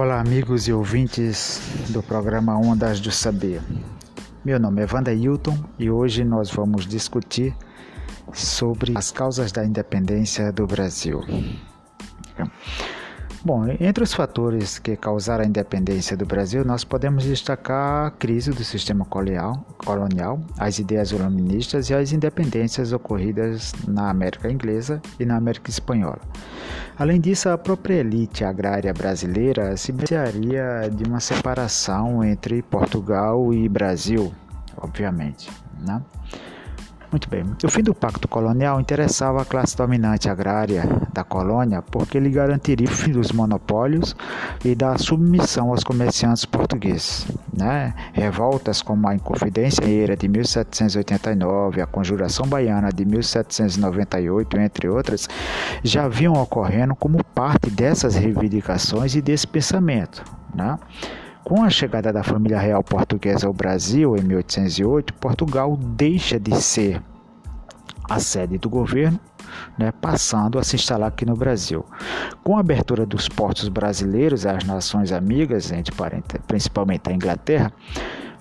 Olá, amigos e ouvintes do programa Ondas do Saber. Meu nome é Wanda Hilton e hoje nós vamos discutir sobre as causas da independência do Brasil. Bom, entre os fatores que causaram a independência do Brasil, nós podemos destacar a crise do sistema colonial, as ideias iluministas e as independências ocorridas na América Inglesa e na América Espanhola. Além disso, a própria elite agrária brasileira se beneficiaria de uma separação entre Portugal e Brasil, obviamente. Né? Muito bem. O fim do pacto colonial interessava a classe dominante agrária da colônia porque ele garantiria o fim dos monopólios e da submissão aos comerciantes portugueses. Né? Revoltas como a Inconfidência Mineira de 1789, a Conjuração Baiana de 1798, entre outras, já vinham ocorrendo como parte dessas reivindicações e desse pensamento. Né? Com a chegada da família real portuguesa ao Brasil em 1808, Portugal deixa de ser a sede do governo, né, passando a se instalar aqui no Brasil. Com a abertura dos portos brasileiros às nações amigas, entre principalmente a Inglaterra,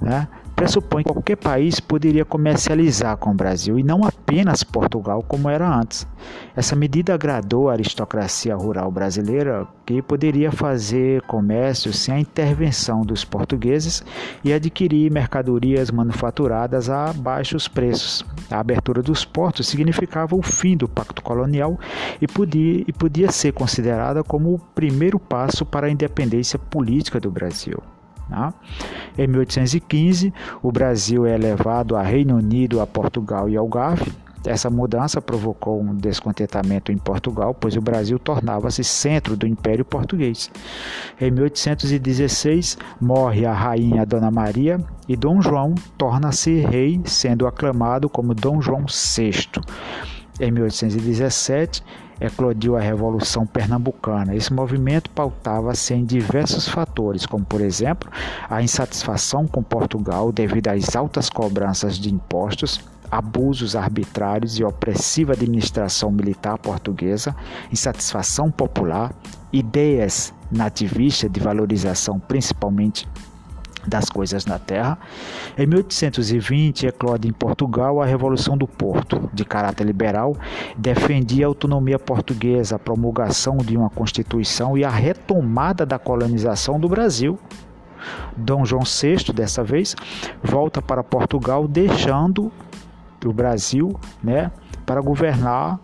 né, pressupõe que qualquer país poderia comercializar com o Brasil e não apenas Portugal como era antes. Essa medida agradou a aristocracia rural brasileira, que poderia fazer comércio sem a intervenção dos portugueses e adquirir mercadorias manufaturadas a baixos preços. A abertura dos portos significava o fim do pacto colonial e podia, e podia ser considerada como o primeiro passo para a independência política do Brasil. Né? Em 1815, o Brasil é levado a Reino Unido, a Portugal e ao GAF. Essa mudança provocou um descontentamento em Portugal, pois o Brasil tornava-se centro do Império Português. Em 1816, morre a rainha Dona Maria e Dom João torna-se rei, sendo aclamado como Dom João VI. Em 1817, eclodiu a Revolução Pernambucana. Esse movimento pautava-se em diversos fatores, como, por exemplo, a insatisfação com Portugal devido às altas cobranças de impostos, abusos arbitrários e opressiva administração militar portuguesa, insatisfação popular, ideias nativistas de valorização principalmente das coisas na terra. Em 1820, eclode em Portugal a Revolução do Porto, de caráter liberal, defendia a autonomia portuguesa, a promulgação de uma constituição e a retomada da colonização do Brasil. Dom João VI, dessa vez, volta para Portugal, deixando o Brasil né, para governar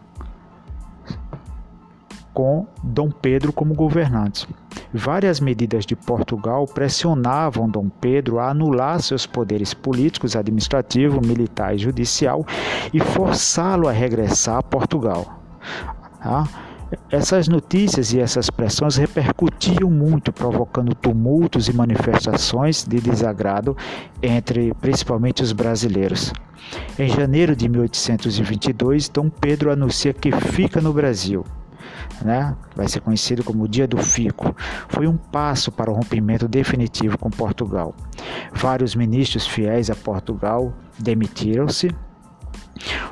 com Dom Pedro como governante. Várias medidas de Portugal pressionavam Dom Pedro a anular seus poderes políticos, administrativo, militar e judicial e forçá-lo a regressar a Portugal. Tá? Essas notícias e essas pressões repercutiam muito, provocando tumultos e manifestações de desagrado entre principalmente os brasileiros. Em janeiro de 1822, Dom Pedro anuncia que fica no Brasil né? vai ser conhecido como o Dia do Fico, foi um passo para o rompimento definitivo com Portugal. Vários ministros fiéis a Portugal demitiram-se,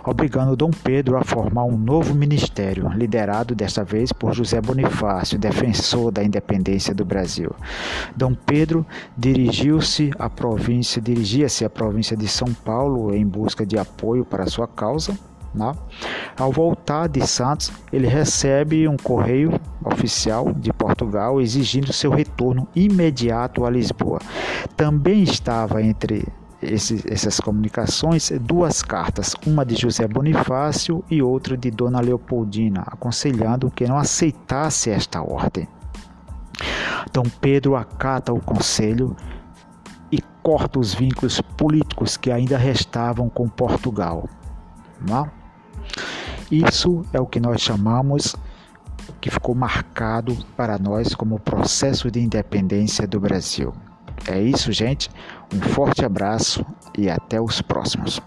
obrigando Dom Pedro a formar um novo ministério, liderado desta vez por José Bonifácio, defensor da independência do Brasil. Dom Pedro dirigiu-se à província, dirigia-se à província de São Paulo em busca de apoio para sua causa né? Ao voltar de Santos, ele recebe um correio oficial de Portugal exigindo seu retorno imediato a Lisboa. Também estava entre esses, essas comunicações duas cartas, uma de José Bonifácio e outra de Dona Leopoldina, aconselhando que não aceitasse esta ordem. Dom Pedro acata o conselho e corta os vínculos políticos que ainda restavam com Portugal. Não? Isso é o que nós chamamos, que ficou marcado para nós como processo de independência do Brasil. É isso, gente. Um forte abraço e até os próximos.